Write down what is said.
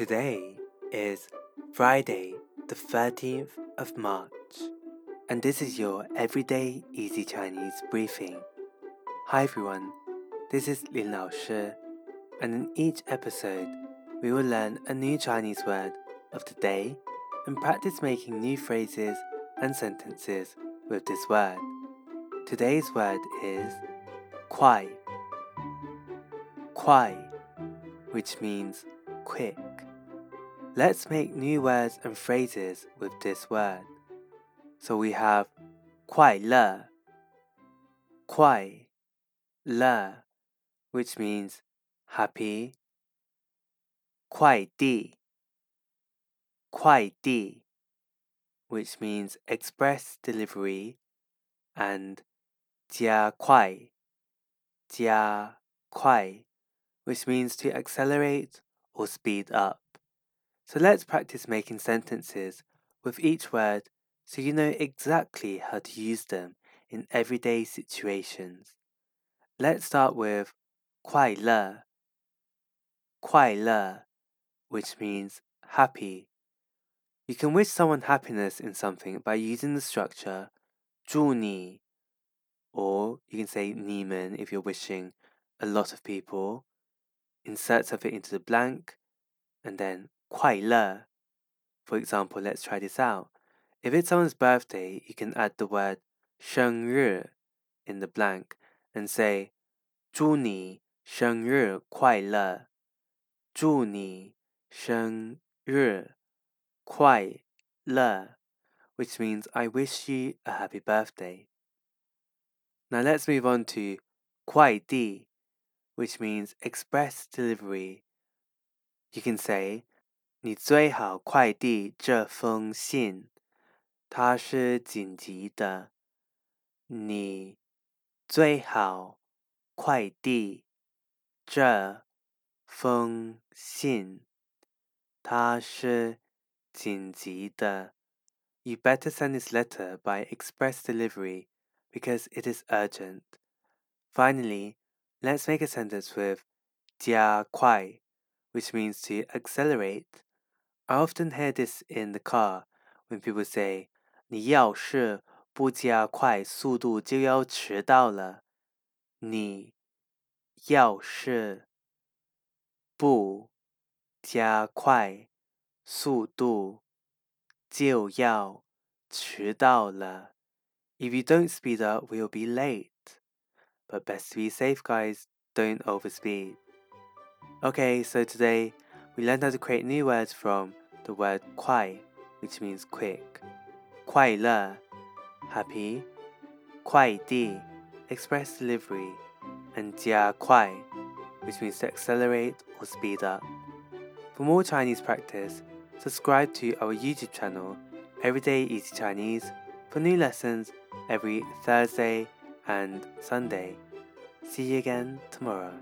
Today is Friday, the 13th of March, and this is your Everyday Easy Chinese briefing. Hi everyone, this is Lin Lao Shi, and in each episode, we will learn a new Chinese word of the day and practice making new phrases and sentences with this word. Today's word is kuai, kuai, which means quick. Let's make new words and phrases with this word. So we have 快乐,快乐, which means happy. 快递,快递, which means express delivery. And 加快,加快, which means to accelerate or speed up. So let's practice making sentences with each word so you know exactly how to use them in everyday situations. Let's start with 快乐,快乐, which means happy. You can wish someone happiness in something by using the structure 祝你 or you can say 你们 if you're wishing a lot of people. Insert something into the blank and then 快乐. For example, let's try this out. If it's someone's birthday, you can add the word 生日 in the blank and say 祝你生日快乐。祝你生日快乐 which means I wish you a happy birthday. Now let's move on to 快递 which means express delivery. You can say 你最好快递这封信，它是紧急的。你最好快递这封信，它是紧急的。You better send this letter by express delivery because it is urgent. Finally, let's make a sentence with 加快 which means to accelerate. I often hear this in the car when people say, 你要是不加快速度就要迟到了。你要是不加快速度就要迟到了。If you don't speed up, we'll be late. But best to be safe, guys. Don't overspeed. Okay, so today we learned how to create new words from the word kuai, which means quick. Kuai le, happy. Kuai di, express delivery. And jia kuai, which means to accelerate or speed up. For more Chinese practice, subscribe to our YouTube channel, Everyday Easy Chinese, for new lessons every Thursday and Sunday. See you again tomorrow.